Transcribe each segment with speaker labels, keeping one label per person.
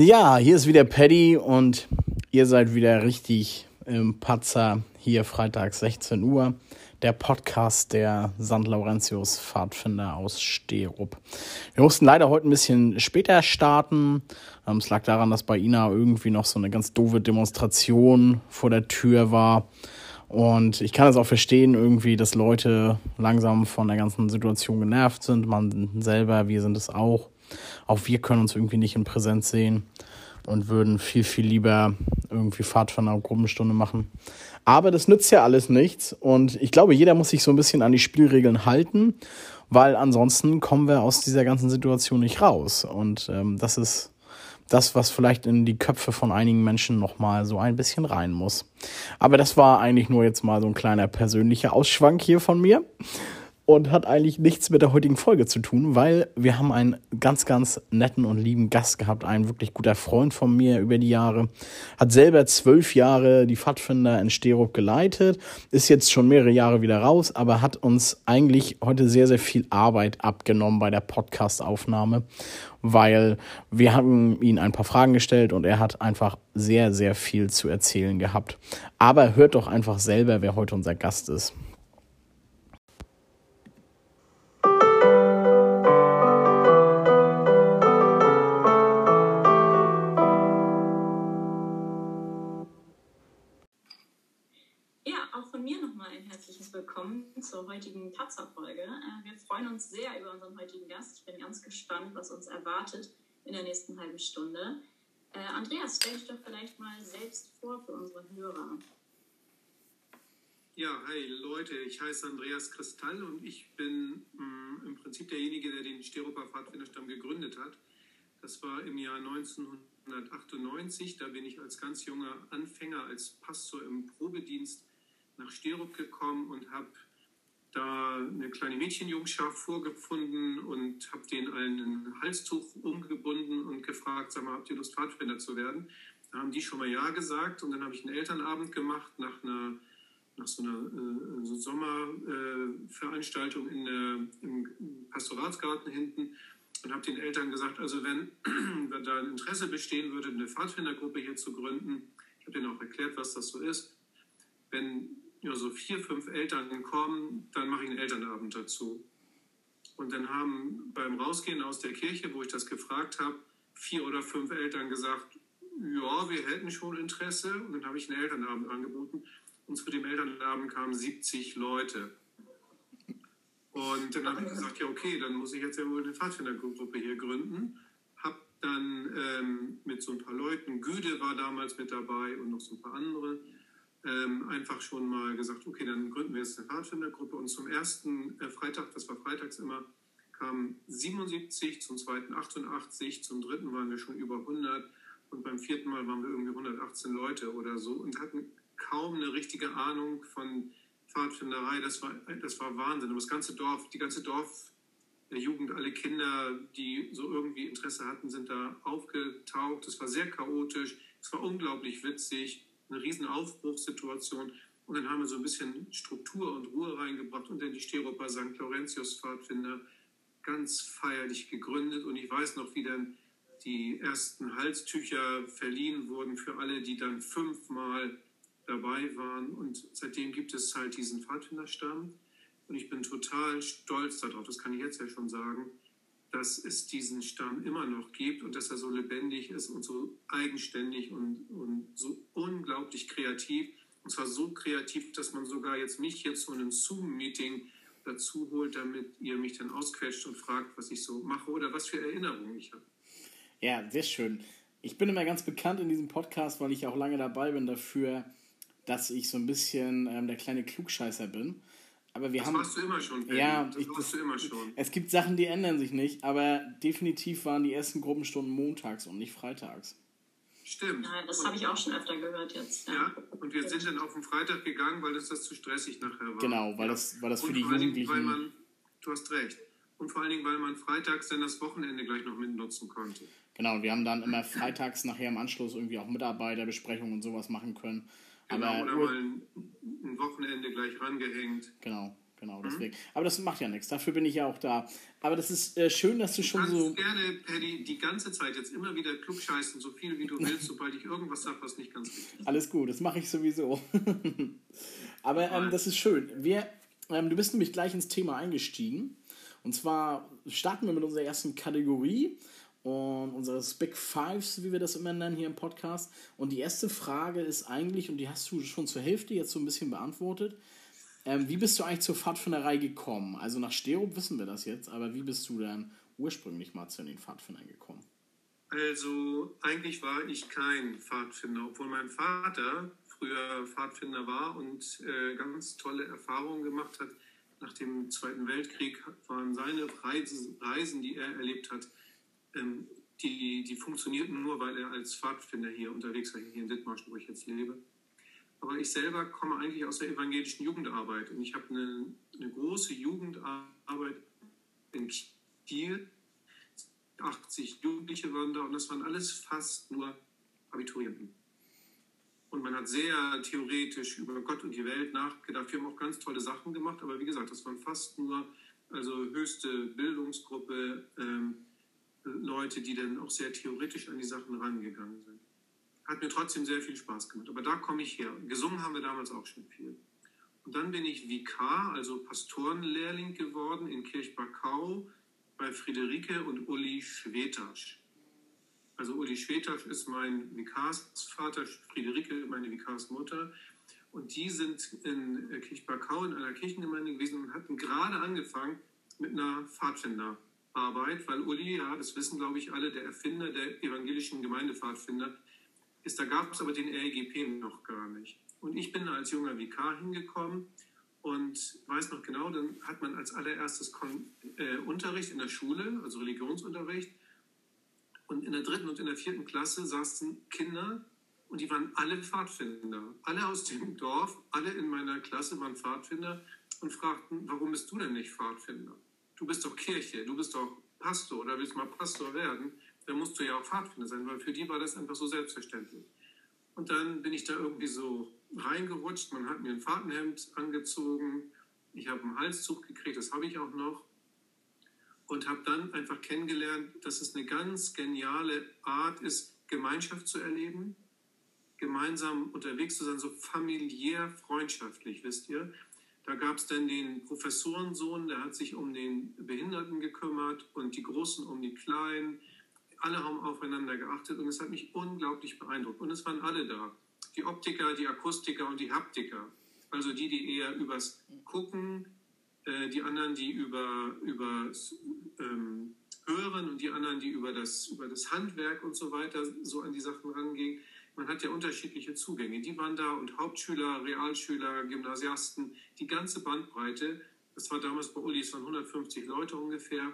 Speaker 1: Ja, hier ist wieder Paddy und ihr seid wieder richtig im Patzer. Hier freitags 16 Uhr. Der Podcast der St. Laurentius Pfadfinder aus Sterup. Wir mussten leider heute ein bisschen später starten. Ähm, es lag daran, dass bei Ina irgendwie noch so eine ganz doofe Demonstration vor der Tür war. Und ich kann es auch verstehen, irgendwie, dass Leute langsam von der ganzen Situation genervt sind. Man selber, wir sind es auch. Auch wir können uns irgendwie nicht in Präsenz sehen und würden viel, viel lieber irgendwie Fahrt von einer Gruppenstunde machen. Aber das nützt ja alles nichts. Und ich glaube, jeder muss sich so ein bisschen an die Spielregeln halten, weil ansonsten kommen wir aus dieser ganzen Situation nicht raus. Und ähm, das ist das, was vielleicht in die Köpfe von einigen Menschen nochmal so ein bisschen rein muss. Aber das war eigentlich nur jetzt mal so ein kleiner persönlicher Ausschwank hier von mir und hat eigentlich nichts mit der heutigen Folge zu tun, weil wir haben einen ganz, ganz netten und lieben Gast gehabt, ein wirklich guter Freund von mir über die Jahre, hat selber zwölf Jahre die Pfadfinder in Sterup geleitet, ist jetzt schon mehrere Jahre wieder raus, aber hat uns eigentlich heute sehr, sehr viel Arbeit abgenommen bei der Podcast-Aufnahme, weil wir haben ihn ein paar Fragen gestellt und er hat einfach sehr, sehr viel zu erzählen gehabt. Aber hört doch einfach selber, wer heute unser Gast ist.
Speaker 2: Zur heutigen Patzer-Folge. Äh, wir freuen uns sehr über unseren heutigen Gast. Ich bin ganz gespannt, was uns erwartet in der nächsten halben Stunde. Äh, Andreas, stell dich doch vielleicht mal selbst vor für unsere Hörer.
Speaker 3: Ja, hi Leute, ich heiße Andreas Kristall und ich bin mh, mm, im Prinzip derjenige, der den Steroper Pfadfinderstamm gegründet hat. Das war im Jahr 1998. Da bin ich als ganz junger Anfänger, als Pastor im Probedienst nach Sterup gekommen und habe da eine kleine Mädchenjungschaft vorgefunden und habe denen allen ein Halstuch umgebunden und gefragt, sag mal, habt ihr Lust, Pfadfinder zu werden? Da haben die schon mal Ja gesagt und dann habe ich einen Elternabend gemacht nach einer nach so einer äh, so Sommerveranstaltung äh, im Pastoratsgarten hinten und habe den Eltern gesagt, also wenn, wenn da ein Interesse bestehen würde, eine Pfadfindergruppe hier zu gründen, ich habe denen auch erklärt, was das so ist, wenn ja, so vier, fünf Eltern kommen, dann mache ich einen Elternabend dazu. Und dann haben beim Rausgehen aus der Kirche, wo ich das gefragt habe, vier oder fünf Eltern gesagt, ja, wir hätten schon Interesse. Und dann habe ich einen Elternabend angeboten. Und zu dem Elternabend kamen 70 Leute. Und dann habe ich gesagt, ja, okay, dann muss ich jetzt ja wohl eine Pfadfindergruppe hier gründen. Habe dann ähm, mit so ein paar Leuten, Güde war damals mit dabei und noch so ein paar andere, ähm, einfach schon mal gesagt, okay, dann gründen wir jetzt eine Pfadfindergruppe. Und zum ersten äh, Freitag, das war freitags immer, kamen 77, zum zweiten 88, zum dritten waren wir schon über 100 und beim vierten Mal waren wir irgendwie 118 Leute oder so und hatten kaum eine richtige Ahnung von Pfadfinderei. Das war, das war Wahnsinn. Und das ganze Dorf, die ganze Dorfjugend, alle Kinder, die so irgendwie Interesse hatten, sind da aufgetaucht. Es war sehr chaotisch, es war unglaublich witzig eine riesen Aufbruchssituation. Und dann haben wir so ein bisschen Struktur und Ruhe reingebracht und dann die Steroper St. Laurentius Pfadfinder ganz feierlich gegründet. Und ich weiß noch, wie dann die ersten Halstücher verliehen wurden für alle, die dann fünfmal dabei waren. Und seitdem gibt es halt diesen Pfadfinderstamm. Und ich bin total stolz darauf, das kann ich jetzt ja schon sagen, dass es diesen Stamm immer noch gibt und dass er so lebendig ist und so eigenständig und, und so unglaublich kreativ. Und zwar so kreativ, dass man sogar jetzt mich jetzt zu einem Zoom-Meeting dazu holt, damit ihr mich dann ausquetscht und fragt, was ich so mache oder was für Erinnerungen ich habe.
Speaker 1: Ja, sehr schön. Ich bin immer ganz bekannt in diesem Podcast, weil ich auch lange dabei bin dafür, dass ich so ein bisschen ähm, der kleine Klugscheißer bin. Aber wir das haben. warst du immer schon. Ja, das ich, warst du immer schon. Es gibt Sachen, die ändern sich nicht, aber definitiv waren die ersten Gruppenstunden montags und nicht freitags.
Speaker 2: Stimmt. Ja, das habe ich auch schon öfter gehört jetzt.
Speaker 3: Ja. ja, und wir sind dann auf den Freitag gegangen, weil das, das zu stressig nachher war.
Speaker 1: Genau, weil das, weil das für die Jugendlichen.
Speaker 3: Weil man, du hast recht. Und vor allen Dingen, weil man freitags dann das Wochenende gleich noch mitnutzen konnte.
Speaker 1: Genau, wir haben dann immer freitags nachher im Anschluss irgendwie auch Mitarbeiterbesprechungen und sowas machen können.
Speaker 3: Genau, oder mal ein, ein Wochenende gleich rangehängt.
Speaker 1: Genau. Genau, deswegen. Mhm. Aber das macht ja nichts. Dafür bin ich ja auch da. Aber das ist äh, schön, dass du schon
Speaker 3: du
Speaker 1: so.
Speaker 3: gerne, Paddy, die ganze Zeit jetzt immer wieder klugscheißen, so viel wie du willst, sobald ich irgendwas sage, was nicht ganz richtig
Speaker 1: ist. Alles gut, das mache ich sowieso. Aber ähm, das ist schön. Wir, ähm, du bist nämlich gleich ins Thema eingestiegen. Und zwar starten wir mit unserer ersten Kategorie und unseres Big Fives, wie wir das immer nennen hier im Podcast. Und die erste Frage ist eigentlich, und die hast du schon zur Hälfte jetzt so ein bisschen beantwortet, ähm, wie bist du eigentlich zur Pfadfinderei gekommen? Also nach Sterup wissen wir das jetzt, aber wie bist du dann ursprünglich mal zu den Pfadfindern gekommen?
Speaker 3: Also eigentlich war ich kein Pfadfinder, obwohl mein Vater früher Pfadfinder war und äh, ganz tolle Erfahrungen gemacht hat. Nach dem Zweiten Weltkrieg waren seine Reisen, die er erlebt hat, ähm, die, die funktionierten nur, weil er als Pfadfinder hier unterwegs war, hier in Dithmarschen, wo ich jetzt lebe. Aber ich selber komme eigentlich aus der evangelischen Jugendarbeit und ich habe eine, eine große Jugendarbeit in Kiel. 80 Jugendliche waren da und das waren alles fast nur Abiturienten. Und man hat sehr theoretisch über Gott und die Welt nachgedacht. Wir haben auch ganz tolle Sachen gemacht, aber wie gesagt, das waren fast nur also höchste Bildungsgruppe, ähm, Leute, die dann auch sehr theoretisch an die Sachen rangegangen sind hat mir trotzdem sehr viel Spaß gemacht. Aber da komme ich her. Gesungen haben wir damals auch schon viel. Und dann bin ich Vikar, also Pastorenlehrling geworden in Kirchbakau bei Friederike und Uli Schwetasch. Also Uli Schwetasch ist mein Vikarsvater, Friederike meine Vikarsmutter. Und die sind in Kirchbakau in einer Kirchengemeinde gewesen und hatten gerade angefangen mit einer Pfadfinderarbeit, weil Uli, ja, das wissen glaube ich alle, der Erfinder der evangelischen Gemeindepfadfinder, ist, da gab es aber den REGP noch gar nicht. Und ich bin als junger Vikar hingekommen und weiß noch genau, dann hat man als allererstes Kon äh, Unterricht in der Schule, also Religionsunterricht. Und in der dritten und in der vierten Klasse saßen Kinder und die waren alle Pfadfinder. Alle aus dem Dorf, alle in meiner Klasse waren Pfadfinder und fragten, warum bist du denn nicht Pfadfinder? Du bist doch Kirche, du bist doch Pastor oder willst mal Pastor werden dann musst du ja auch Pfadfinder sein, weil für die war das einfach so selbstverständlich. Und dann bin ich da irgendwie so reingerutscht. Man hat mir ein Fahrtenhemd angezogen. Ich habe einen Halszug gekriegt, das habe ich auch noch. Und habe dann einfach kennengelernt, dass es eine ganz geniale Art ist, Gemeinschaft zu erleben, gemeinsam unterwegs zu sein, so familiär freundschaftlich, wisst ihr. Da gab es dann den Professorensohn, der hat sich um den Behinderten gekümmert und die Großen um die Kleinen alle haben aufeinander geachtet und es hat mich unglaublich beeindruckt. Und es waren alle da. Die Optiker, die Akustiker und die Haptiker. Also die, die eher übers Gucken, äh, die anderen, die über, übers ähm, Hören und die anderen, die über das, über das Handwerk und so weiter so an die Sachen rangehen. Man hat ja unterschiedliche Zugänge. Die waren da und Hauptschüler, Realschüler, Gymnasiasten, die ganze Bandbreite. Das war damals bei Uli, es waren 150 Leute ungefähr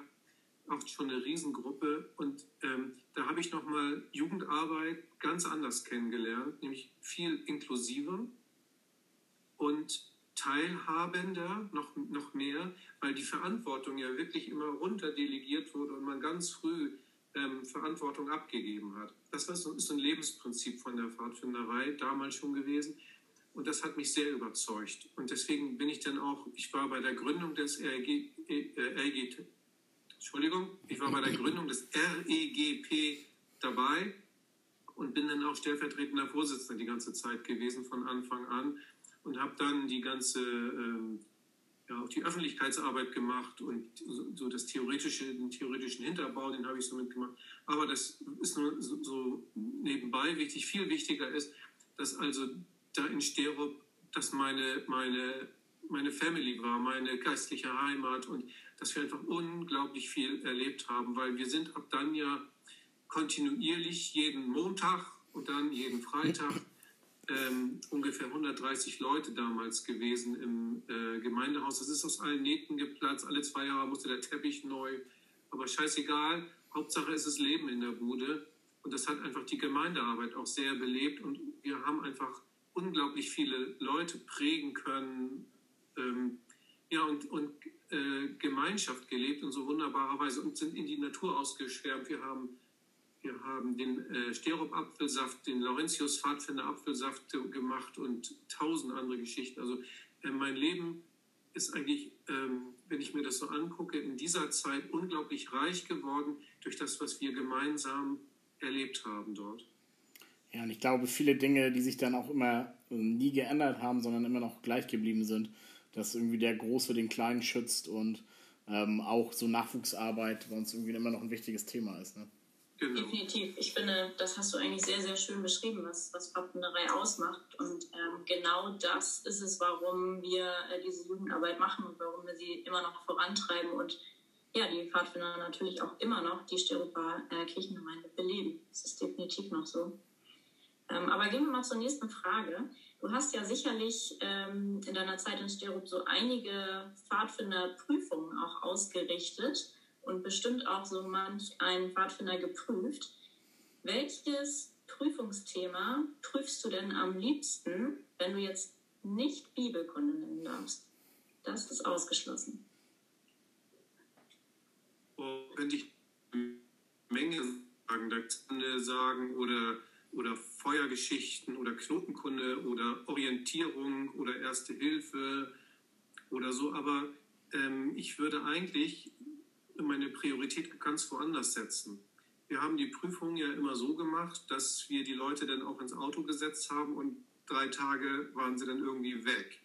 Speaker 3: auch schon eine Riesengruppe und ähm, da habe ich nochmal Jugendarbeit ganz anders kennengelernt, nämlich viel inklusiver und teilhabender, noch, noch mehr, weil die Verantwortung ja wirklich immer runterdelegiert wurde und man ganz früh ähm, Verantwortung abgegeben hat. Das ist ein Lebensprinzip von der Pfadfinderei damals schon gewesen. Und das hat mich sehr überzeugt. Und deswegen bin ich dann auch, ich war bei der Gründung des RG, äh, RG Entschuldigung, ich war bei der Gründung des REGP dabei und bin dann auch stellvertretender Vorsitzender die ganze Zeit gewesen von Anfang an und habe dann die ganze ähm, ja, auch die Öffentlichkeitsarbeit gemacht und so, das theoretische, den theoretischen Hinterbau, den habe ich so mitgemacht. Aber das ist nur so, so, nebenbei wichtig. Viel wichtiger ist, dass also da in Sterup, dass meine, meine, meine Family war, meine geistliche Heimat und dass wir einfach unglaublich viel erlebt haben, weil wir sind ab dann ja kontinuierlich jeden Montag und dann jeden Freitag ähm, ungefähr 130 Leute damals gewesen im äh, Gemeindehaus. Das ist aus allen Nähten geplatzt. Alle zwei Jahre musste der Teppich neu. Aber scheißegal. Hauptsache ist es Leben in der Bude. Und das hat einfach die Gemeindearbeit auch sehr belebt. Und wir haben einfach unglaublich viele Leute prägen können. Ähm, ja, und, und äh, Gemeinschaft gelebt in so wunderbarer Weise und sind in die Natur ausgeschwärmt. Wir haben, wir haben den äh, Sterup-Apfelsaft, den Laurentius-Pfadfinder-Apfelsaft gemacht und tausend andere Geschichten. Also äh, mein Leben ist eigentlich, ähm, wenn ich mir das so angucke, in dieser Zeit unglaublich reich geworden durch das, was wir gemeinsam erlebt haben dort.
Speaker 1: Ja, und ich glaube, viele Dinge, die sich dann auch immer nie geändert haben, sondern immer noch gleich geblieben sind, dass irgendwie der Große den Kleinen schützt und ähm, auch so Nachwuchsarbeit bei uns irgendwie immer noch ein wichtiges Thema ist. Ne?
Speaker 2: Genau. Definitiv. Ich finde, das hast du eigentlich sehr, sehr schön beschrieben, was, was Pfadfinderei ausmacht. Und ähm, genau das ist es, warum wir äh, diese Jugendarbeit machen und warum wir sie immer noch vorantreiben und ja, die Pfadfinder natürlich auch immer noch die Sterupar äh, Kirchengemeinde beleben. Das ist definitiv noch so. Ähm, aber gehen wir mal zur nächsten Frage. Du hast ja sicherlich ähm, in deiner Zeit in Sterup so einige Pfadfinderprüfungen auch ausgerichtet und bestimmt auch so manch einen Pfadfinder geprüft. Welches Prüfungsthema prüfst du denn am liebsten, wenn du jetzt nicht Bibelkunde nennen darfst? Das ist ausgeschlossen.
Speaker 3: Oh, könnte ich Menge sagen, sagen oder, oder Feuergeschichten oder Knotenkunde oder Orientierung oder Erste Hilfe oder so, aber ähm, ich würde eigentlich meine Priorität ganz woanders setzen. Wir haben die Prüfung ja immer so gemacht, dass wir die Leute dann auch ins Auto gesetzt haben und drei Tage waren sie dann irgendwie weg.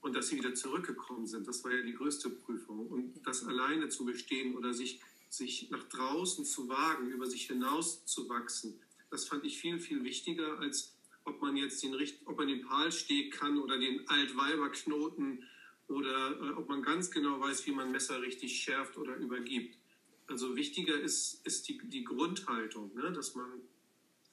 Speaker 3: Und dass sie wieder zurückgekommen sind, das war ja die größte Prüfung. Und das alleine zu bestehen oder sich, sich nach draußen zu wagen, über sich hinaus zu wachsen, das fand ich viel, viel wichtiger, als ob man jetzt den, ob man den Palsteg kann oder den Altweiberknoten oder äh, ob man ganz genau weiß, wie man Messer richtig schärft oder übergibt. Also wichtiger ist, ist die, die Grundhaltung, ne? dass man,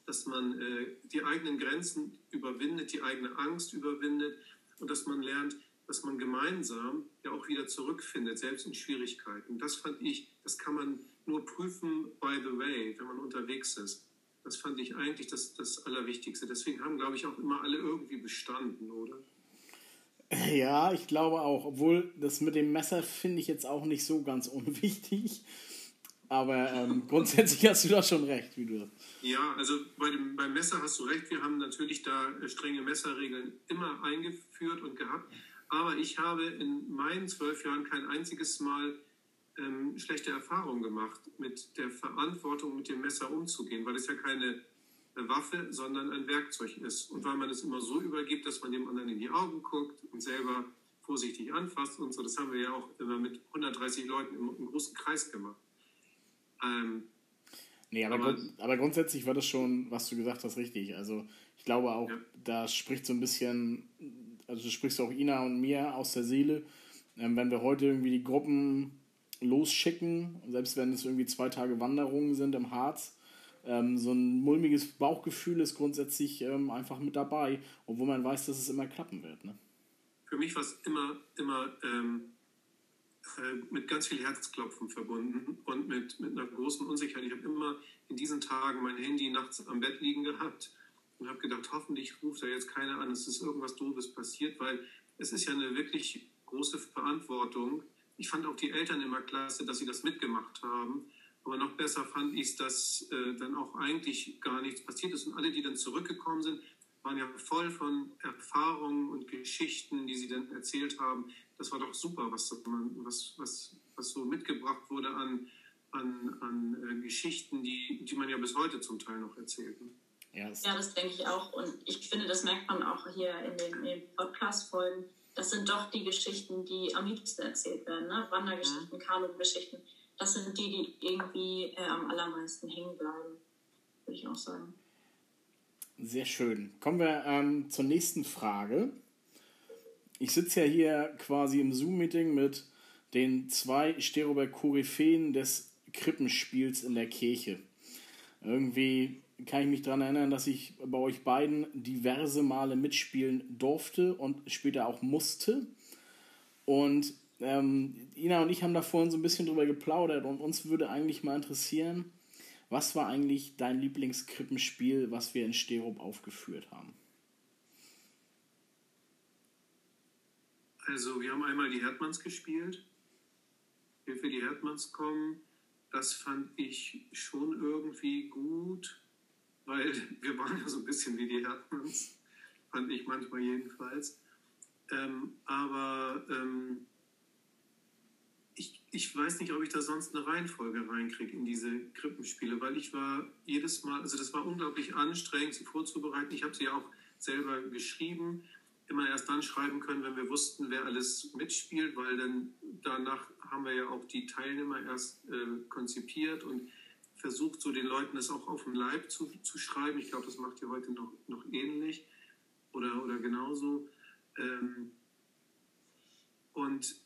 Speaker 3: dass man äh, die eigenen Grenzen überwindet, die eigene Angst überwindet und dass man lernt, dass man gemeinsam ja auch wieder zurückfindet, selbst in Schwierigkeiten. Das fand ich, das kann man nur prüfen by the way, wenn man unterwegs ist. Das fand ich eigentlich das, das Allerwichtigste. Deswegen haben, glaube ich, auch immer alle irgendwie bestanden, oder?
Speaker 1: Ja, ich glaube auch. Obwohl das mit dem Messer finde ich jetzt auch nicht so ganz unwichtig. Aber ähm, grundsätzlich hast du da schon recht, wie du
Speaker 3: Ja, also bei dem, beim Messer hast du recht. Wir haben natürlich da äh, strenge Messerregeln immer eingeführt und gehabt. Aber ich habe in meinen zwölf Jahren kein einziges Mal ähm, schlechte Erfahrungen gemacht, mit der Verantwortung mit dem Messer umzugehen, weil es ja keine Waffe, sondern ein Werkzeug ist. Und weil man es immer so übergibt, dass man dem anderen in die Augen guckt und selber vorsichtig anfasst und so, das haben wir ja auch immer mit 130 Leuten im, im großen Kreis gemacht. Ähm,
Speaker 1: nee, aber, aber, grund, aber, grundsätzlich war das schon, was du gesagt hast, richtig. Also ich glaube auch, ja. da spricht so ein bisschen, also du sprichst auch Ina und mir aus der Seele. Ähm, wenn wir heute irgendwie die Gruppen losschicken, selbst wenn es irgendwie zwei Tage Wanderungen sind im Harz, ähm, so ein mulmiges Bauchgefühl ist grundsätzlich ähm, einfach mit dabei, obwohl man weiß, dass es immer klappen wird. Ne?
Speaker 3: Für mich war es immer, immer ähm, äh, mit ganz viel Herzklopfen verbunden und mit, mit einer großen Unsicherheit. Ich habe immer in diesen Tagen mein Handy nachts am Bett liegen gehabt und habe gedacht, hoffentlich ruft da jetzt keiner an, es ist irgendwas Doofes passiert, weil es ist ja eine wirklich große Verantwortung. Ich fand auch die Eltern immer klasse, dass sie das mitgemacht haben aber noch besser fand ich es, dass äh, dann auch eigentlich gar nichts passiert ist. Und alle, die dann zurückgekommen sind, waren ja voll von Erfahrungen und Geschichten, die sie dann erzählt haben. Das war doch super, was, was, was, was so mitgebracht wurde an, an, an äh, Geschichten, die, die man ja bis heute zum Teil noch erzählt. Ne?
Speaker 2: Ja, ja, das denke ich auch. Und ich finde, das merkt man auch hier in den, den Podcast-Folgen. Das sind doch die Geschichten, die am liebsten erzählt werden. Ne? Wandergeschichten, mhm. Kanu-Geschichten das sind die, die irgendwie äh, am allermeisten hängen bleiben, würde ich auch sagen.
Speaker 1: Sehr schön. Kommen wir ähm, zur nächsten Frage. Ich sitze ja hier quasi im Zoom-Meeting mit den zwei Stereoberg-Koryphäen des Krippenspiels in der Kirche. Irgendwie kann ich mich daran erinnern, dass ich bei euch beiden diverse Male mitspielen durfte und später auch musste. Und ähm, Ina und ich haben da vorhin so ein bisschen drüber geplaudert und uns würde eigentlich mal interessieren, was war eigentlich dein Lieblingskrippenspiel, was wir in Sterup aufgeführt haben?
Speaker 3: Also, wir haben einmal die Herdmanns gespielt. Hilfe, die Herdmanns kommen. Das fand ich schon irgendwie gut, weil wir waren ja so ein bisschen wie die Herdmanns. Fand ich manchmal jedenfalls. Ähm, aber ähm, ich, weiß nicht, ob ich da sonst eine Reihenfolge reinkriege in diese Krippenspiele, weil ich war jedes Mal, also das war unglaublich anstrengend, sie vorzubereiten. Ich habe sie ja auch selber geschrieben, immer erst dann schreiben können, wenn wir wussten, wer alles mitspielt, weil dann danach haben wir ja auch die Teilnehmer erst äh, konzipiert und versucht, so den Leuten das auch auf den Leib zu, zu schreiben. Ich glaube, das macht ihr heute noch, noch ähnlich oder, oder genauso. Ähm, und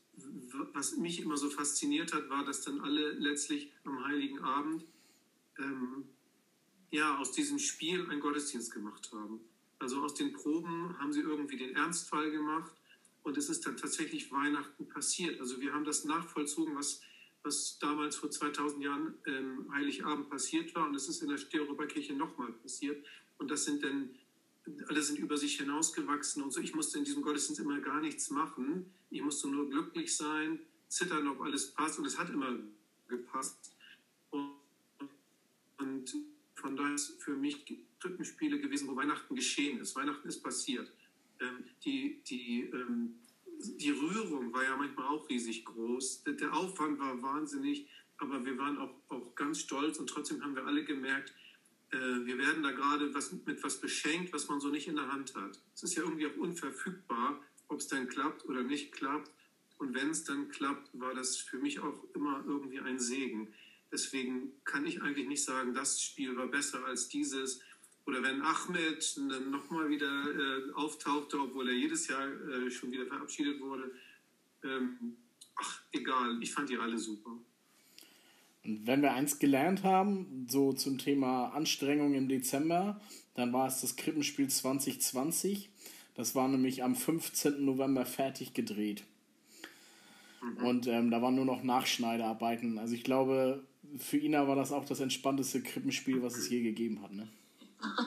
Speaker 3: was mich immer so fasziniert hat, war, dass dann alle letztlich am Heiligen Abend ähm, ja, aus diesem Spiel einen Gottesdienst gemacht haben. Also aus den Proben haben sie irgendwie den Ernstfall gemacht und es ist dann tatsächlich Weihnachten passiert. Also wir haben das nachvollzogen, was, was damals vor 2000 Jahren ähm, Heiligabend passiert war und es ist in der Stereoberkirche nochmal passiert. Und das sind dann, alle sind über sich hinausgewachsen und so. Ich musste in diesem Gottesdienst immer gar nichts machen. Ich musste nur glücklich sein, zittern, ob alles passt und es hat immer gepasst. Und, und von daher ist für mich Krippenspiele gewesen, wo Weihnachten geschehen ist. Weihnachten ist passiert. Ähm, die, die, ähm, die Rührung war ja manchmal auch riesig groß. Der Aufwand war wahnsinnig, aber wir waren auch, auch ganz stolz und trotzdem haben wir alle gemerkt, wir werden da gerade was, mit was beschenkt, was man so nicht in der Hand hat. Es ist ja irgendwie auch unverfügbar, ob es dann klappt oder nicht klappt. Und wenn es dann klappt, war das für mich auch immer irgendwie ein Segen. Deswegen kann ich eigentlich nicht sagen, das Spiel war besser als dieses oder wenn Ahmed dann nochmal wieder äh, auftauchte, obwohl er jedes Jahr äh, schon wieder verabschiedet wurde. Ähm, ach, egal, ich fand die alle super.
Speaker 1: Und wenn wir eins gelernt haben, so zum Thema Anstrengung im Dezember, dann war es das Krippenspiel 2020. Das war nämlich am 15. November fertig gedreht. Mhm. Und ähm, da waren nur noch Nachschneidearbeiten. Also ich glaube, für Ina war das auch das entspannteste Krippenspiel, was es je gegeben hat. Ne?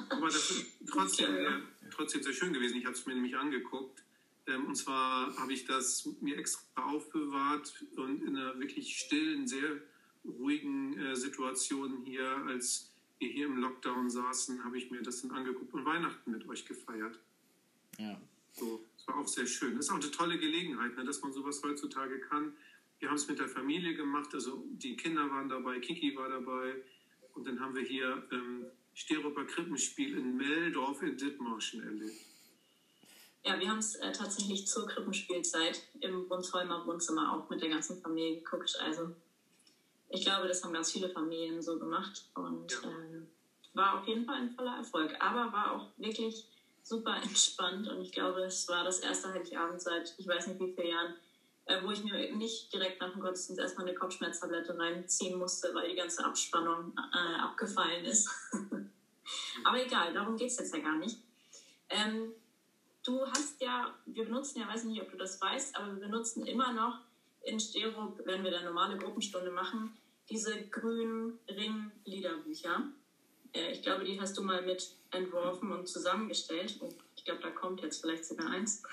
Speaker 3: Aber das ist trotzdem, äh, trotzdem sehr schön gewesen. Ich habe es mir nämlich angeguckt. Ähm, und zwar habe ich das mir extra aufbewahrt und in einer wirklich stillen, sehr ruhigen äh, Situation hier, als wir hier im Lockdown saßen, habe ich mir das dann angeguckt und Weihnachten mit euch gefeiert. Ja. So, das war auch sehr schön. Das ist auch eine tolle Gelegenheit, ne, dass man sowas heutzutage kann. Wir haben es mit der Familie gemacht, also die Kinder waren dabei, Kiki war dabei. Und dann haben wir hier ähm, Steroper Krippenspiel in Meldorf in Dithmarschen erlebt.
Speaker 2: Ja, wir haben es äh, tatsächlich zur Krippenspielzeit im Brunsholmer Wohnzimmer auch mit der ganzen Familie geguckt. Also ich glaube, das haben ganz viele Familien so gemacht und ja. ähm, war auf jeden Fall ein voller Erfolg. Aber war auch wirklich super entspannt und ich glaube, es war das erste Heiligabend seit ich weiß nicht wie vielen Jahren, äh, wo ich mir nicht direkt nach dem Gottesdienst erstmal eine Kopfschmerztablette reinziehen musste, weil die ganze Abspannung äh, abgefallen ist. Aber egal, darum geht es jetzt ja gar nicht. Ähm, du hast ja, wir benutzen ja, weiß nicht, ob du das weißt, aber wir benutzen immer noch in Stereo, wenn wir da normale Gruppenstunde machen, diese grünen Ring-Liederbücher. Äh, ich glaube, die hast du mal mit entworfen und zusammengestellt. Und ich glaube, da kommt jetzt vielleicht sogar eins.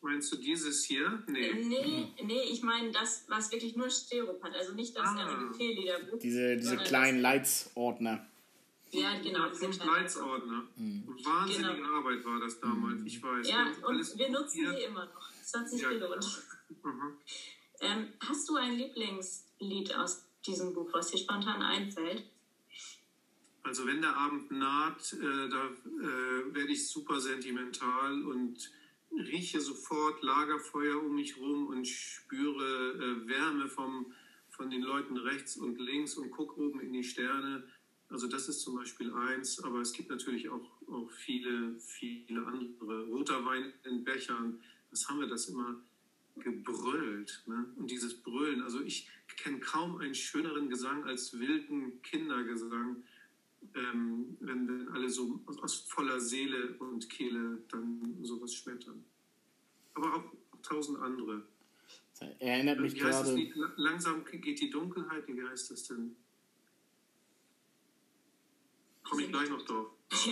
Speaker 3: Meinst du dieses hier?
Speaker 2: Nee. Nee, nee ich meine das, was wirklich nur Sterop hat. Also nicht das ah.
Speaker 1: RDP-Liederbuch. Diese, diese kleinen Leitsordner.
Speaker 2: Ja, genau. Fünf
Speaker 3: Leitsordner. Mhm. Wahnsinnige genau. Arbeit war das damals, ich weiß.
Speaker 2: Ja, und wir nutzen sie immer noch. Es hat sich ja, gelohnt. Mhm. Ähm, hast du ein Lieblingslied aus diesem Buch, was dir spontan einfällt?
Speaker 3: Also wenn der Abend naht, äh, da äh, werde ich super sentimental und rieche sofort Lagerfeuer um mich rum und spüre äh, Wärme vom, von den Leuten rechts und links und gucke oben in die Sterne. Also das ist zum Beispiel eins, aber es gibt natürlich auch, auch viele, viele andere. Roter Wein in Bechern, was haben wir das immer gebrüllt? Ne? Und dieses Brüllen, also ich kenne kaum einen schöneren Gesang als wilden Kindergesang ähm, wenn, wenn alle so aus voller Seele und Kehle dann sowas schmettern. Aber auch, tausend andere.
Speaker 1: Das erinnert mich gerade.
Speaker 3: Langsam geht die Dunkelheit, wie heißt das denn? Komme ich gleich noch drauf.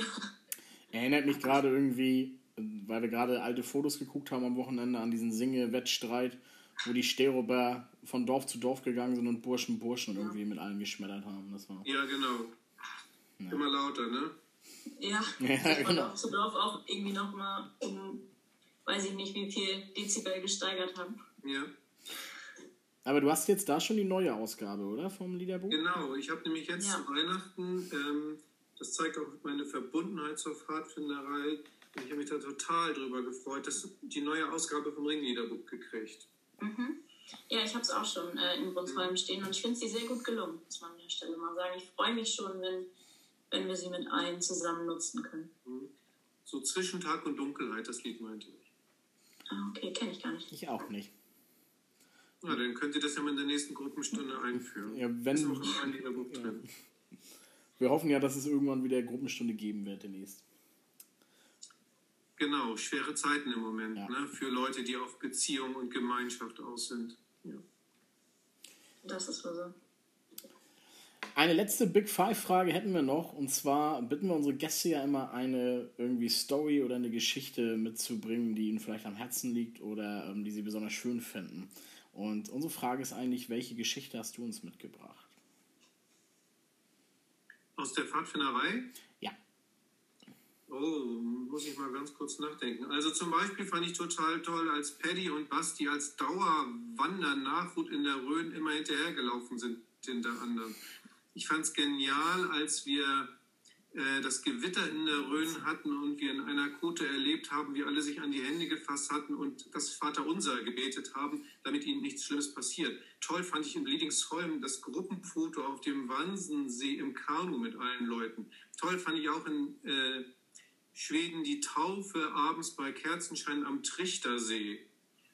Speaker 1: Erinnert mich gerade irgendwie, weil wir gerade alte Fotos geguckt haben am Wochenende an diesen Singe-Wettstreit, wo die Sterober von Dorf zu Dorf gegangen sind und Burschen Burschen irgendwie mit allen geschmettert haben. Das war
Speaker 3: ja, genau. Ja. Immer lauter, ne?
Speaker 2: Ja, ja genau. und Dorf auch irgendwie nochmal um, weiß ich nicht, wie viel Dezibel gesteigert haben.
Speaker 3: Ja.
Speaker 1: Aber du hast jetzt da schon die neue Ausgabe, oder? Vom Liederbuch?
Speaker 3: Genau, ich habe nämlich jetzt ja. zu Weihnachten, ähm, das zeigt auch meine Verbundenheit zur Pfadfinderei. Und ich habe mich da total drüber gefreut, dass die neue Ausgabe vom Ringliederbuch gekriegt.
Speaker 2: Mhm. Ja, ich habe es auch schon äh, in Brunsholm mhm. stehen und ich finde sie sehr gut gelungen, muss man an der Stelle mal sagen. Ich freue mich schon, wenn, wenn wir sie mit allen zusammen nutzen können.
Speaker 3: Mhm. So zwischen Tag und Dunkelheit, das Lied meinte ich.
Speaker 2: Ah, okay, kenne ich gar nicht.
Speaker 1: Ich auch nicht.
Speaker 3: Na, dann könnt ihr das ja mal in der nächsten Gruppenstunde einführen.
Speaker 1: Ja, wenn. Ist auch ein Liederbuch ja. drin. Wir hoffen ja, dass es irgendwann wieder Gruppenstunde geben wird demnächst.
Speaker 3: Genau, schwere Zeiten im Moment ja. ne, für Leute, die auf Beziehung und Gemeinschaft aus sind. Ja.
Speaker 2: Das ist so.
Speaker 1: Eine letzte Big Five-Frage hätten wir noch. Und zwar bitten wir unsere Gäste ja immer, eine irgendwie Story oder eine Geschichte mitzubringen, die ihnen vielleicht am Herzen liegt oder ähm, die sie besonders schön finden. Und unsere Frage ist eigentlich, welche Geschichte hast du uns mitgebracht?
Speaker 3: Aus der Pfadfinderei?
Speaker 1: Ja.
Speaker 3: Oh, muss ich mal ganz kurz nachdenken. Also zum Beispiel fand ich total toll, als Paddy und Basti als Dauerwander-Nachhut in der Rhön immer hinterhergelaufen sind hinter anderen. Ich fand es genial, als wir das Gewitter in der Rhön hatten und wir in einer Kote erlebt haben, wie alle sich an die Hände gefasst hatten und das Vaterunser gebetet haben, damit ihnen nichts Schlimmes passiert. Toll fand ich in Bliedingsholm das Gruppenfoto auf dem Wansensee im Kanu mit allen Leuten. Toll fand ich auch in äh, Schweden die Taufe abends bei Kerzenschein am Trichtersee.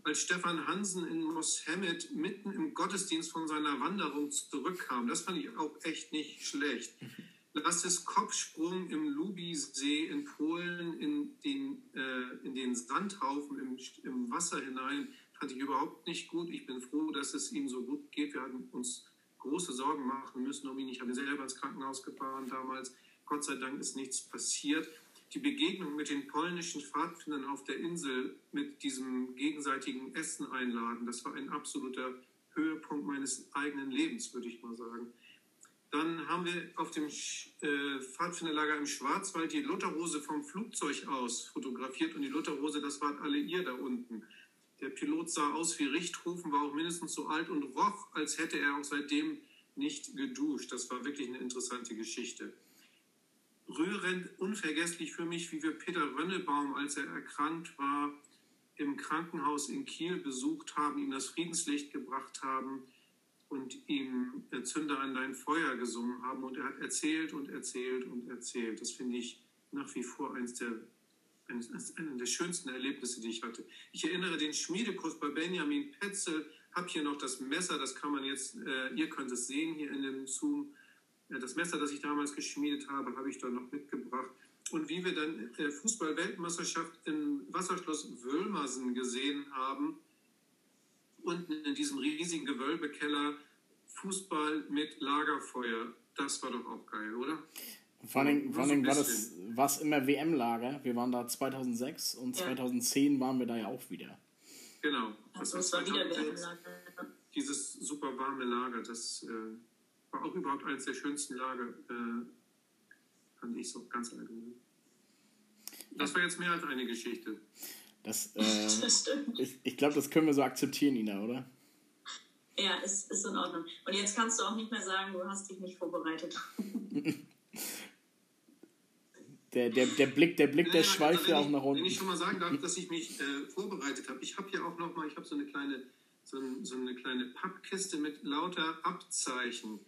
Speaker 3: Als Stefan Hansen in Moshammed mitten im Gottesdienst von seiner Wanderung zurückkam, das fand ich auch echt nicht schlecht. Lasses Kopfsprung im Lubisee in Polen in den, äh, in den Sandhaufen im, im Wasser hinein fand ich überhaupt nicht gut. Ich bin froh, dass es ihm so gut geht. Wir hatten uns große Sorgen machen müssen um ihn. Ich habe ihn selber ins Krankenhaus gefahren damals. Gott sei Dank ist nichts passiert. Die Begegnung mit den polnischen Pfadfindern auf der Insel mit diesem gegenseitigen Essen einladen, das war ein absoluter Höhepunkt meines eigenen Lebens, würde ich mal sagen. Dann haben wir auf dem äh, Pfadfinderlager im Schwarzwald die Lutherrose vom Flugzeug aus fotografiert und die Lutherrose, das wart alle ihr da unten. Der Pilot sah aus wie Richthofen, war auch mindestens so alt und roch, als hätte er auch seitdem nicht geduscht. Das war wirklich eine interessante Geschichte. Rührend, unvergesslich für mich, wie wir Peter Rönnebaum, als er erkrankt war, im Krankenhaus in Kiel besucht haben, ihm das Friedenslicht gebracht haben und ihm Zünder an dein Feuer gesungen haben. Und er hat erzählt und erzählt und erzählt. Das finde ich nach wie vor eines der, eines, eines der schönsten Erlebnisse, die ich hatte. Ich erinnere den Schmiedekurs bei Benjamin Petzel, habe hier noch das Messer, das kann man jetzt, äh, ihr könnt es sehen hier in dem Zoom. Äh, das Messer, das ich damals geschmiedet habe, habe ich da noch mitgebracht. Und wie wir dann äh, Fußball-Weltmeisterschaft im Wasserschloss Wölmersen gesehen haben, unten in diesem riesigen Gewölbekeller Fußball mit Lagerfeuer. Das war doch auch geil, oder?
Speaker 1: Vor allem, vor allem war das was immer WM-Lager. Wir waren da 2006 und ja. 2010 waren wir da ja auch wieder.
Speaker 3: Genau. Das, das war wieder WM-Lager. Dieses super warme Lager, das äh, war auch überhaupt eines der schönsten Lager, äh, fand ich so ganz allgemein. Das war jetzt mehr als eine Geschichte.
Speaker 1: Das, äh, das stimmt. Ich, ich glaube, das können wir so akzeptieren, Ina, oder?
Speaker 2: Ja, ist, ist in Ordnung. Und jetzt kannst du auch nicht mehr sagen, du hast dich nicht vorbereitet.
Speaker 1: der, der, der Blick, der, Blick, der schweift ja auch nach unten.
Speaker 3: Wenn ich schon mal sagen darf, dass ich mich äh, vorbereitet habe. Ich habe hier auch noch mal, ich habe so eine kleine, so, ein, so eine kleine Pappkiste mit lauter Abzeichen.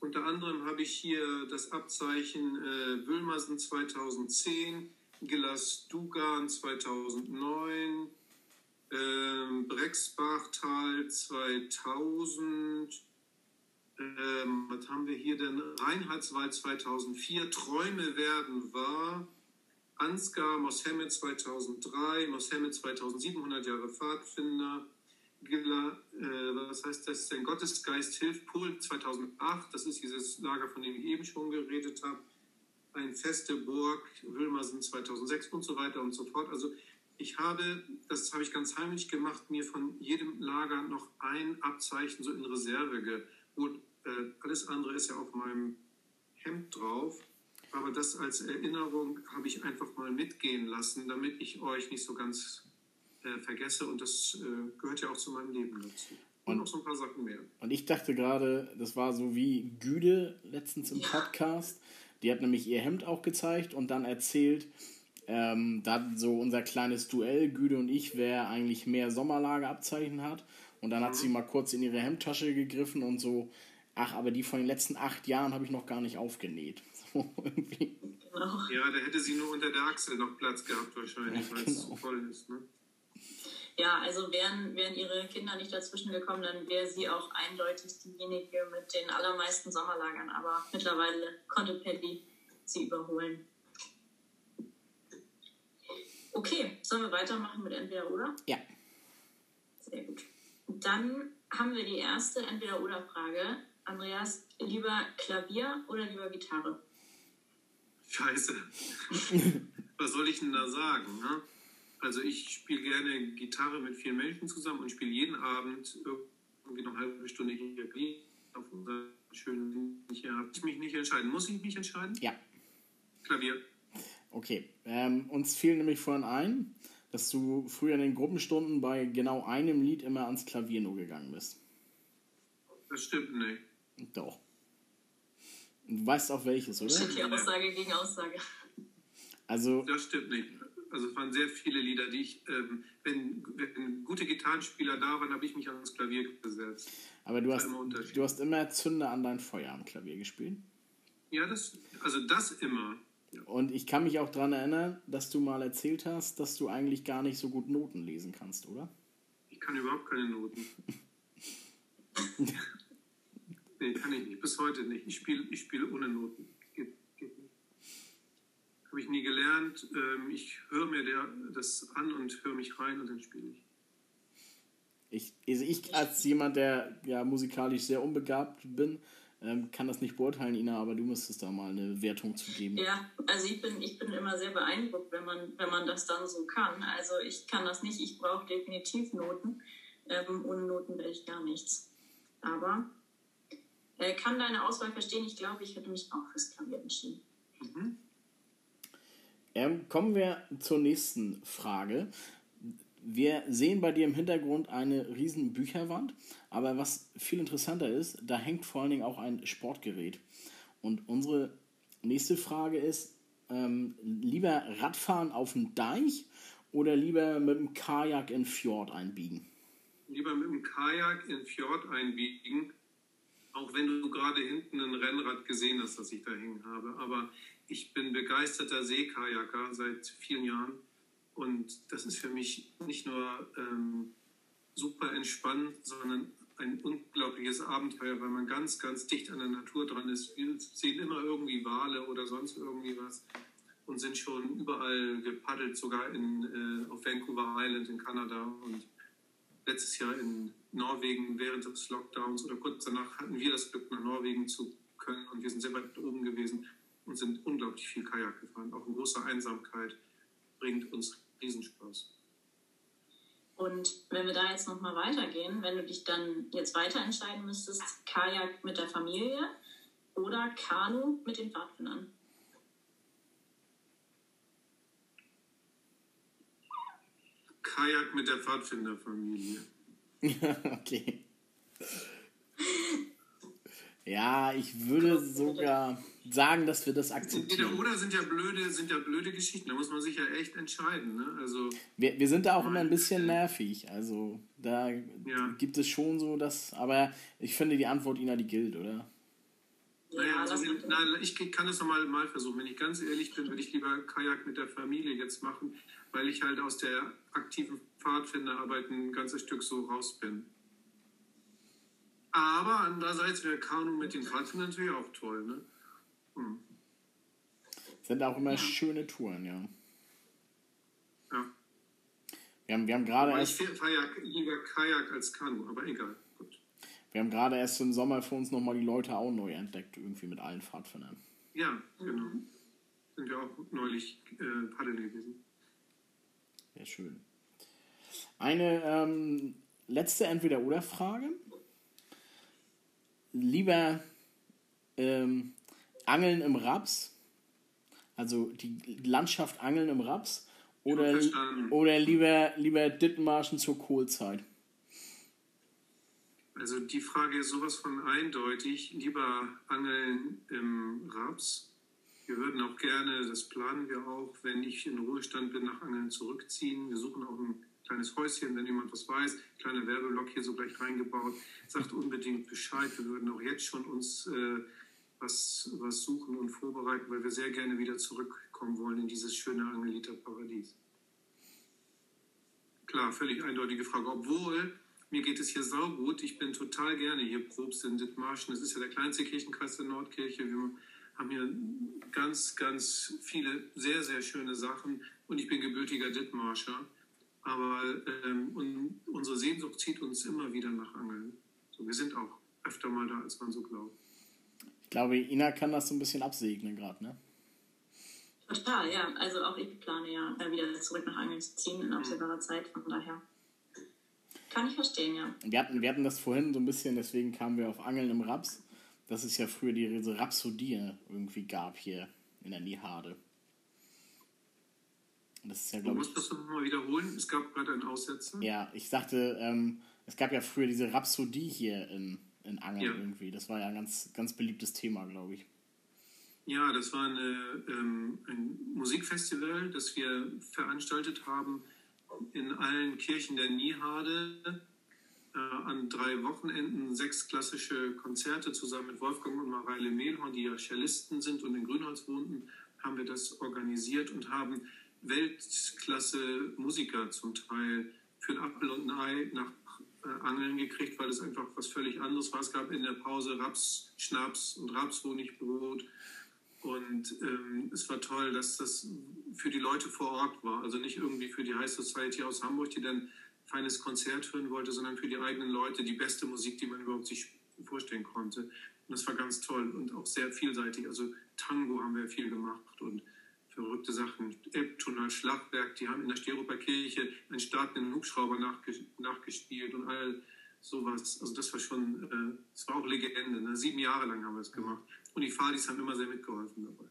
Speaker 3: Unter anderem habe ich hier das Abzeichen äh, Wülmersen 2010, Gillas Dugan 2009, ähm, Brexbachtal 2000, ähm, was haben wir hier denn? Reinhardswald 2004, Träume werden wahr, Ansgar, Moshemmed 2003, Moshemmed 2700 Jahre Pfadfinder, Gilla, äh, was heißt das denn? Gottesgeist hilft Polen 2008, das ist dieses Lager, von dem ich eben schon geredet habe ein feste Burg, Wilmersen 2006 und so weiter und so fort. Also ich habe, das habe ich ganz heimlich gemacht, mir von jedem Lager noch ein Abzeichen so in Reserve geholt. Äh, alles andere ist ja auf meinem Hemd drauf. Aber das als Erinnerung habe ich einfach mal mitgehen lassen, damit ich euch nicht so ganz äh, vergesse. Und das äh, gehört ja auch zu meinem Leben dazu. Und, und, noch so ein paar Sachen mehr.
Speaker 1: Und ich dachte gerade, das war so wie Güde letztens im ja. Podcast. Die hat nämlich ihr Hemd auch gezeigt und dann erzählt, ähm, da so unser kleines Duell, Güde und ich, wer eigentlich mehr Sommerlagerabzeichen hat. Und dann hat mhm. sie mal kurz in ihre Hemdtasche gegriffen und so, ach, aber die von den letzten acht Jahren habe ich noch gar nicht aufgenäht. So
Speaker 3: irgendwie. Ja, da hätte sie nur unter der Achsel noch Platz gehabt wahrscheinlich, ja, weil es genau. voll ist. Ne?
Speaker 2: Ja, also wären, wären ihre Kinder nicht dazwischen gekommen, dann wäre sie auch eindeutig diejenige mit den allermeisten Sommerlagern. Aber mittlerweile konnte Paddy sie überholen. Okay, sollen wir weitermachen mit entweder oder?
Speaker 1: Ja.
Speaker 2: Sehr gut. Dann haben wir die erste Entweder-Oder-Frage. Andreas, lieber Klavier oder lieber Gitarre?
Speaker 3: Scheiße. Was soll ich denn da sagen? Ne? Also ich spiele gerne Gitarre mit vielen Menschen zusammen und spiele jeden Abend irgendwie noch eine halbe Stunde hier auf unserer schönen hier. Habe ich mich nicht entscheiden? Muss ich mich entscheiden?
Speaker 1: Ja.
Speaker 3: Klavier.
Speaker 1: Okay. Ähm, uns fiel nämlich vorhin ein, dass du früher in den Gruppenstunden bei genau einem Lied immer ans Klavier nur gegangen bist.
Speaker 3: Das stimmt nicht.
Speaker 1: Doch. Du weißt auch welches, oder?
Speaker 2: Steht hier Aussage gegen Aussage.
Speaker 1: Also.
Speaker 3: Das stimmt nicht. Also es waren sehr viele Lieder, die ich, ähm, wenn, wenn, gute Gitarrenspieler da waren, habe ich mich ans Klavier gesetzt.
Speaker 1: Aber du hast, du hast immer Zünder an dein Feuer am Klavier gespielt?
Speaker 3: Ja, das, also das immer.
Speaker 1: Und ich kann mich auch daran erinnern, dass du mal erzählt hast, dass du eigentlich gar nicht so gut Noten lesen kannst, oder?
Speaker 3: Ich kann überhaupt keine Noten. nee, kann ich nicht. Bis heute nicht. Ich spiele ich spiel ohne Noten. Habe ich nie gelernt. Ähm, ich höre mir der, das an und höre mich rein und dann spiele ich.
Speaker 1: Ich, also ich als jemand, der ja musikalisch sehr unbegabt bin, ähm, kann das nicht beurteilen, Ina, aber du müsstest da mal eine Wertung zu geben.
Speaker 2: Ja, also ich bin, ich bin immer sehr beeindruckt, wenn man, wenn man das dann so kann. Also ich kann das nicht, ich brauche definitiv Noten. Ähm, ohne Noten werde ich gar nichts. Aber äh, kann deine Auswahl verstehen. Ich glaube, ich hätte mich auch fürs Klavier entschieden. Mhm.
Speaker 1: Ähm, kommen wir zur nächsten Frage. Wir sehen bei dir im Hintergrund eine riesen Bücherwand, aber was viel interessanter ist, da hängt vor allen Dingen auch ein Sportgerät. Und unsere nächste Frage ist, ähm, lieber Radfahren auf dem Deich oder lieber mit dem Kajak in Fjord einbiegen?
Speaker 3: Lieber mit dem Kajak in Fjord einbiegen, auch wenn du gerade hinten ein Rennrad gesehen hast, das ich da hängen habe. Aber ich bin begeisterter Seekajaker seit vielen Jahren und das ist für mich nicht nur ähm, super entspannt, sondern ein unglaubliches Abenteuer, weil man ganz, ganz dicht an der Natur dran ist. Wir sehen immer irgendwie Wale oder sonst irgendwie was und sind schon überall gepaddelt, sogar in, äh, auf Vancouver Island in Kanada und letztes Jahr in Norwegen während des Lockdowns oder kurz danach hatten wir das Glück, nach Norwegen zu können und wir sind sehr weit oben gewesen und sind unglaublich viel Kajak gefahren. Auch in großer Einsamkeit bringt uns Riesenspaß.
Speaker 2: Und wenn wir da jetzt nochmal weitergehen, wenn du dich dann jetzt weiter entscheiden müsstest, Kajak mit der Familie oder Kanu mit den Pfadfindern?
Speaker 3: Kajak mit der Pfadfinderfamilie.
Speaker 1: okay. Ja, ich würde sogar sagen, dass wir das akzeptieren.
Speaker 3: Oder sind ja blöde, sind ja blöde Geschichten. Da muss man sich ja echt entscheiden. Ne? Also,
Speaker 1: wir, wir sind da auch immer ein bisschen nervig. Also da ja. gibt es schon so das. Aber ich finde die Antwort Ina, die gilt, oder?
Speaker 3: Naja, also, nein, ich kann das nochmal mal versuchen. Wenn ich ganz ehrlich bin, würde ich lieber Kajak mit der Familie jetzt machen, weil ich halt aus der aktiven Pfadfinderarbeit ein ganzes Stück so raus bin. Aber andererseits wäre Kanu mit den Pfadfindern natürlich auch toll. Ne? Hm.
Speaker 1: Sind auch immer ja. schöne Touren, ja.
Speaker 3: Ja.
Speaker 1: Wir haben, wir haben gerade
Speaker 3: erst. Ich fahre ja lieber Kajak als Kanu, aber egal. Gut.
Speaker 1: Wir haben gerade erst im Sommer für uns nochmal die Leute auch neu entdeckt, irgendwie mit allen Pfadfindern.
Speaker 3: Ja, genau. Sind wir auch neulich äh, paddeln gewesen.
Speaker 1: Sehr schön. Eine ähm, letzte Entweder-Oder-Frage. Lieber ähm, Angeln im Raps Also die Landschaft Angeln im Raps oder, oder lieber, lieber Dithmarschen zur Kohlzeit?
Speaker 3: Also die Frage ist sowas von eindeutig. Lieber Angeln im Raps. Wir würden auch gerne, das planen wir auch, wenn ich in Ruhestand bin, nach Angeln zurückziehen. Wir suchen auch ein kleines Häuschen, wenn jemand was weiß. Kleiner Werbeblock hier so gleich reingebaut. Sagt unbedingt Bescheid. Wir würden auch jetzt schon uns äh, was, was suchen und vorbereiten, weil wir sehr gerne wieder zurückkommen wollen in dieses schöne Angeliter Paradies. Klar, völlig eindeutige Frage. Obwohl, mir geht es hier saugut. Ich bin total gerne hier Probst in Dithmarschen. Das ist ja der kleinste Kirchenkreis der Nordkirche. Wir haben hier ganz, ganz viele sehr, sehr schöne Sachen. Und ich bin gebürtiger Dithmarscher. Aber ähm, unsere Sehnsucht zieht uns immer wieder nach Angeln. So, wir sind auch öfter mal da, als man so glaubt.
Speaker 1: Ich glaube, Ina kann das so ein bisschen absegnen gerade, ne?
Speaker 2: Total, ja. Also auch ich plane ja wieder zurück nach Angeln zu ziehen in absehbarer Zeit. Von daher kann ich verstehen, ja.
Speaker 1: Wir hatten, wir hatten das vorhin so ein bisschen, deswegen kamen wir auf Angeln im Raps. Dass es ja früher diese Rhapsodie irgendwie gab hier in der Nihade.
Speaker 3: Das ist ja, glaube ich. Du musst das nochmal wiederholen. Es gab gerade einen Aussetzer.
Speaker 1: Ja, ich sagte, ähm, es gab ja früher diese Rhapsodie hier in, in Angeln ja. irgendwie. Das war ja ein ganz, ganz beliebtes Thema, glaube ich.
Speaker 3: Ja, das war eine, ähm, ein Musikfestival, das wir veranstaltet haben in allen Kirchen der Niehade. Äh, an drei Wochenenden sechs klassische Konzerte zusammen mit Wolfgang und Mareile Mehlhorn, die ja Cellisten sind und in Grünholz wohnten, haben wir das organisiert und haben Weltklasse Musiker zum Teil für ein Apfel und ein Ei nach äh, Angeln gekriegt, weil es einfach was völlig anderes war. Es gab in der Pause Raps, Schnaps und Rapshonigbrot. Und ähm, es war toll, dass das für die Leute vor Ort war. Also nicht irgendwie für die High Society aus Hamburg, die dann feines Konzert hören wollte, sondern für die eigenen Leute die beste Musik, die man überhaupt sich vorstellen konnte. Und das war ganz toll und auch sehr vielseitig. Also Tango haben wir viel gemacht und verrückte Sachen. Elbtunnel, Schlagwerk, die haben in der Steroper Kirche einen startenden Hubschrauber nachgespielt und all sowas. Also das war schon, äh, das war auch Legende. Ne? Sieben Jahre lang haben wir es gemacht. Und die Fadis haben immer sehr mitgeholfen dabei.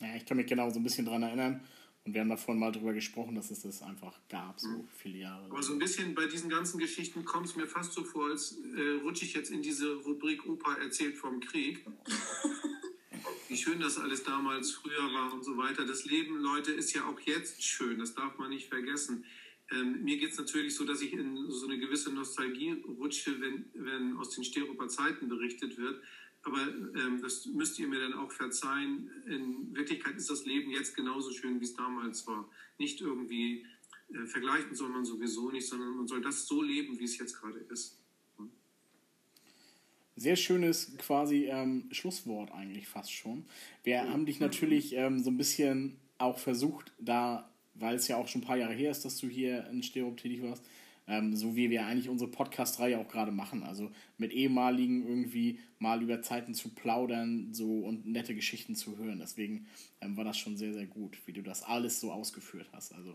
Speaker 1: Ja, ich kann mich genau so ein bisschen daran erinnern. Und wir haben davon mal drüber gesprochen, dass es das einfach gab, so mhm. viele Jahre.
Speaker 3: Aber so ein bisschen bei diesen ganzen Geschichten kommt es mir fast so vor, als äh, rutsche ich jetzt in diese Rubrik Opa erzählt vom Krieg. Wie schön das alles damals früher war und so weiter. Das Leben, Leute, ist ja auch jetzt schön, das darf man nicht vergessen. Ähm, mir geht es natürlich so, dass ich in so eine gewisse Nostalgie rutsche, wenn, wenn aus den Steroper Zeiten berichtet wird. Aber ähm, das müsst ihr mir dann auch verzeihen. In Wirklichkeit ist das Leben jetzt genauso schön, wie es damals war. Nicht irgendwie äh, vergleichen soll man sowieso nicht, sondern man soll das so leben, wie es jetzt gerade ist.
Speaker 1: Sehr schönes quasi ähm, Schlusswort eigentlich fast schon. Wir haben dich natürlich ähm, so ein bisschen auch versucht, da, weil es ja auch schon ein paar Jahre her ist, dass du hier in Stereo tätig warst, ähm, so wie wir eigentlich unsere Podcast-Reihe auch gerade machen. Also mit ehemaligen irgendwie mal über Zeiten zu plaudern so und nette Geschichten zu hören. Deswegen ähm, war das schon sehr, sehr gut, wie du das alles so ausgeführt hast. Also.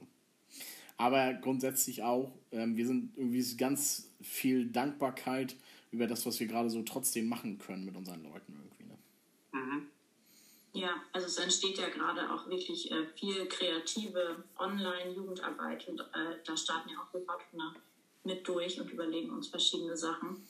Speaker 1: Aber grundsätzlich auch, ähm, wir sind irgendwie ganz viel Dankbarkeit über das, was wir gerade so trotzdem machen können mit unseren Leuten irgendwie. Ne?
Speaker 2: Mhm. Ja, also es entsteht ja gerade auch wirklich äh, viel kreative Online-Jugendarbeit und äh, da starten ja auch wir Partner mit durch und überlegen uns verschiedene Sachen.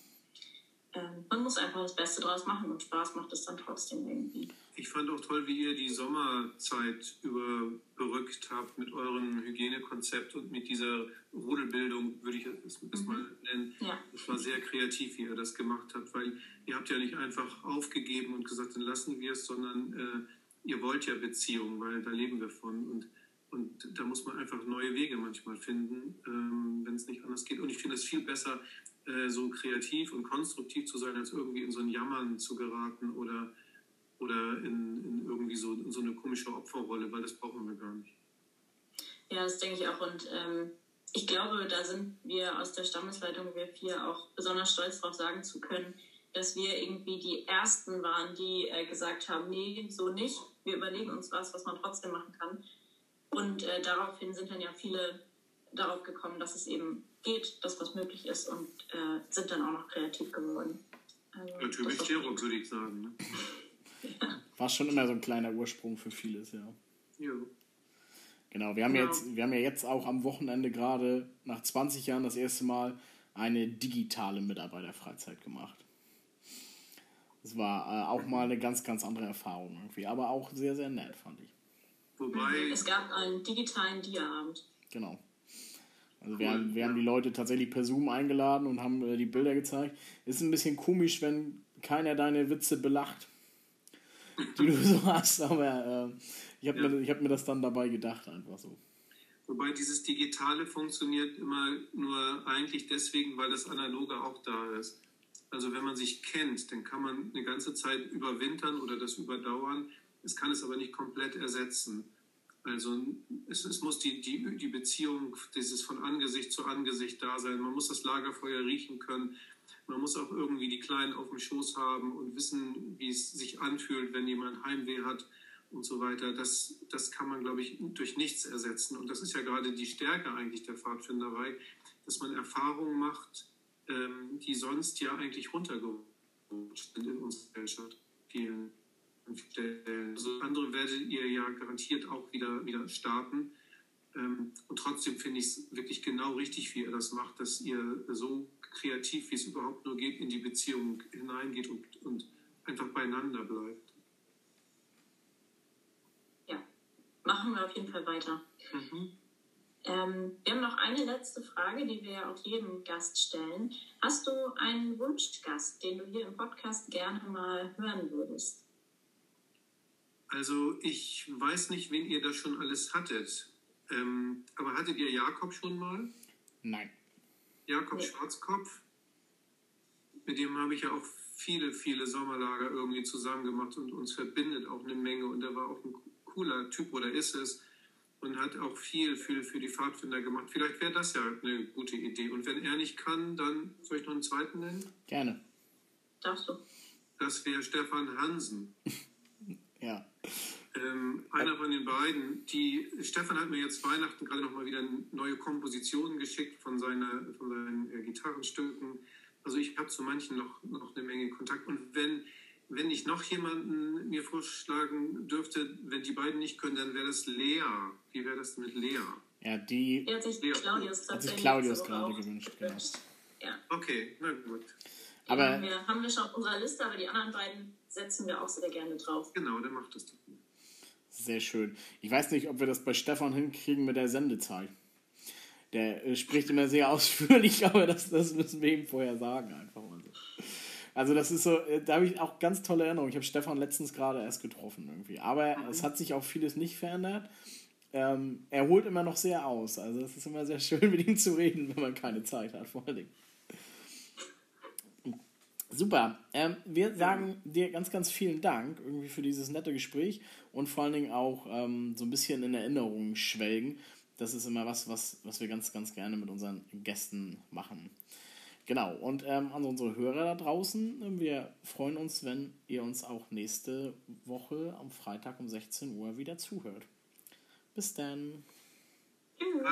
Speaker 2: Ähm, man muss einfach das Beste draus machen und Spaß macht es dann trotzdem irgendwie.
Speaker 3: Ich fand auch toll, wie ihr die Sommerzeit überbrückt habt mit eurem Hygienekonzept und mit dieser Rudelbildung, würde ich es mhm. mal nennen. Ja. Es war sehr kreativ, wie ihr das gemacht habt, weil ihr habt ja nicht einfach aufgegeben und gesagt, dann lassen wir es, sondern äh, ihr wollt ja Beziehungen, weil da leben wir von. Und, und da muss man einfach neue Wege manchmal finden, ähm, wenn es nicht anders geht. Und ich finde es viel besser, äh, so kreativ und konstruktiv zu sein, als irgendwie in so ein Jammern zu geraten oder, oder in, in irgendwie so, in so eine komische Opferrolle, weil das brauchen wir gar nicht.
Speaker 2: Ja, das denke ich auch. Und ähm, ich glaube, da sind wir aus der Stammesleitung, wir vier, auch besonders stolz darauf sagen zu können, dass wir irgendwie die Ersten waren, die äh, gesagt haben, nee, so nicht. Wir überlegen uns was, was man trotzdem machen kann. Und äh, daraufhin sind dann ja viele darauf gekommen, dass es eben geht, dass was möglich ist und äh, sind dann auch noch kreativ geworden.
Speaker 3: Also, Natürlich Stereo, würde ich sagen. Ne?
Speaker 2: ja.
Speaker 1: War schon immer so ein kleiner Ursprung für vieles, ja.
Speaker 3: Ja.
Speaker 1: Genau, wir haben,
Speaker 2: Genau.
Speaker 1: Jetzt, wir haben ja jetzt auch am Wochenende gerade nach 20 Jahren das erste Mal eine digitale Mitarbeiterfreizeit gemacht. Das war äh, auch mal eine ganz, ganz andere Erfahrung irgendwie, aber auch sehr, sehr nett, fand ich.
Speaker 3: Wobei,
Speaker 2: Es gab einen digitalen Dia-Abend.
Speaker 1: Genau. Also wir, haben, wir haben die Leute tatsächlich per Zoom eingeladen und haben äh, die Bilder gezeigt. Ist ein bisschen komisch, wenn keiner deine Witze belacht, die du so hast, aber äh, ich habe
Speaker 3: Ja.
Speaker 1: mir, ich hab mir das dann dabei gedacht, einfach so.
Speaker 3: wobei dieses Digitale funktioniert immer nur eigentlich deswegen, weil das Analoge auch da ist. Also wenn man sich kennt, dann kann man eine ganze Zeit überwintern oder das überdauern. Es kann es aber nicht komplett ersetzen. Also es, es muss die, die, die Beziehung, dieses von Angesicht zu Angesicht da sein. Man muss das Lagerfeuer riechen können. Man muss auch irgendwie die Kleinen auf dem Schoß haben und wissen, wie es sich anfühlt, wenn jemand Heimweh hat und so weiter. Das, das kann man, glaube ich, durch nichts ersetzen. Und das ist ja gerade die Stärke eigentlich der Pfadfinderei, dass man Erfahrungen macht, ähm, die sonst ja eigentlich runtergerutscht sind in unserer Gesellschaft. Vielen Stellen. Also andere werdet ihr ja garantiert auch wieder, wieder starten. Ähm, und trotzdem finde ich es wirklich genau richtig, wie ihr das macht, dass ihr so kreativ, wie es überhaupt nur geht, in die Beziehung hineingeht und, und einfach beieinander bleibt.
Speaker 2: Ja, machen wir auf jeden Fall weiter.
Speaker 3: Mhm.
Speaker 2: Ähm, wir haben noch eine letzte Frage, die wir auch jedem Gast stellen. Hast du einen Wunschgast, den du hier im Podcast gerne mal hören würdest?
Speaker 3: Also ich weiß nicht, wen ihr da schon alles hattet. Ähm, aber hattet ihr Jakob schon mal?
Speaker 1: Nein.
Speaker 3: Jakob
Speaker 2: Nee.
Speaker 3: Schwarzkopf? Mit dem habe ich ja auch viele, viele Sommerlager irgendwie zusammen gemacht und uns verbindet auch eine Menge. Und er war auch ein cooler Typ oder ist es und hat auch viel für, für die Pfadfinder gemacht. Vielleicht wäre das ja eine gute Idee. Und wenn er nicht kann, dann soll ich noch einen zweiten nennen?
Speaker 1: Gerne.
Speaker 2: Darfst du?
Speaker 3: Das wäre Stefan Hansen.
Speaker 1: Ja.
Speaker 3: Ähm, einer von den beiden, die Stefan hat mir jetzt Weihnachten gerade noch mal wieder neue Kompositionen geschickt von, seiner, von seinen äh, Gitarrenstücken. Also ich habe zu manchen noch, noch eine Menge Kontakt. Und wenn, wenn ich noch jemanden mir vorschlagen dürfte, wenn die beiden nicht können, dann wäre das Lea. Wie wäre das mit Lea?
Speaker 1: Ja, die.
Speaker 2: Er hat sich
Speaker 3: Ja.
Speaker 2: Claudius
Speaker 1: Hat sich
Speaker 2: tatsächlich
Speaker 1: Claudius gerade gewünscht, genau.
Speaker 2: Ja.
Speaker 3: Okay, na gut.
Speaker 1: Aber-
Speaker 2: Aber wir haben wir schon auf unserer Liste, aber die anderen beiden setzen wir auch sehr gerne drauf.
Speaker 3: Genau, dann macht das doch.
Speaker 1: Sehr schön. Ich weiß nicht, ob wir das bei Stefan hinkriegen mit der Sendezeit. Der äh, spricht immer sehr ausführlich, aber das, das müssen wir ihm vorher sagen, einfach mal so. Also das ist so, äh, da habe ich auch ganz tolle Erinnerungen. Ich habe Stefan letztens gerade erst getroffen irgendwie. Aber es hat sich auch vieles nicht verändert. Ähm, er holt immer noch sehr aus. Also es ist immer sehr schön, mit ihm zu reden, wenn man keine Zeit hat, vor allen Dingen. Super. Ähm, wir sagen dir ganz, ganz vielen Dank irgendwie für dieses nette Gespräch und vor allen Dingen auch ähm, so ein bisschen in Erinnerung schwelgen. Das ist immer was, was, was wir ganz, ganz gerne mit unseren Gästen machen. Genau. Und ähm, an unsere Hörer da draußen, äh, wir freuen uns, wenn ihr uns auch nächste Woche am Freitag um 16 Uhr wieder zuhört. Bis dann.
Speaker 2: Tschüss.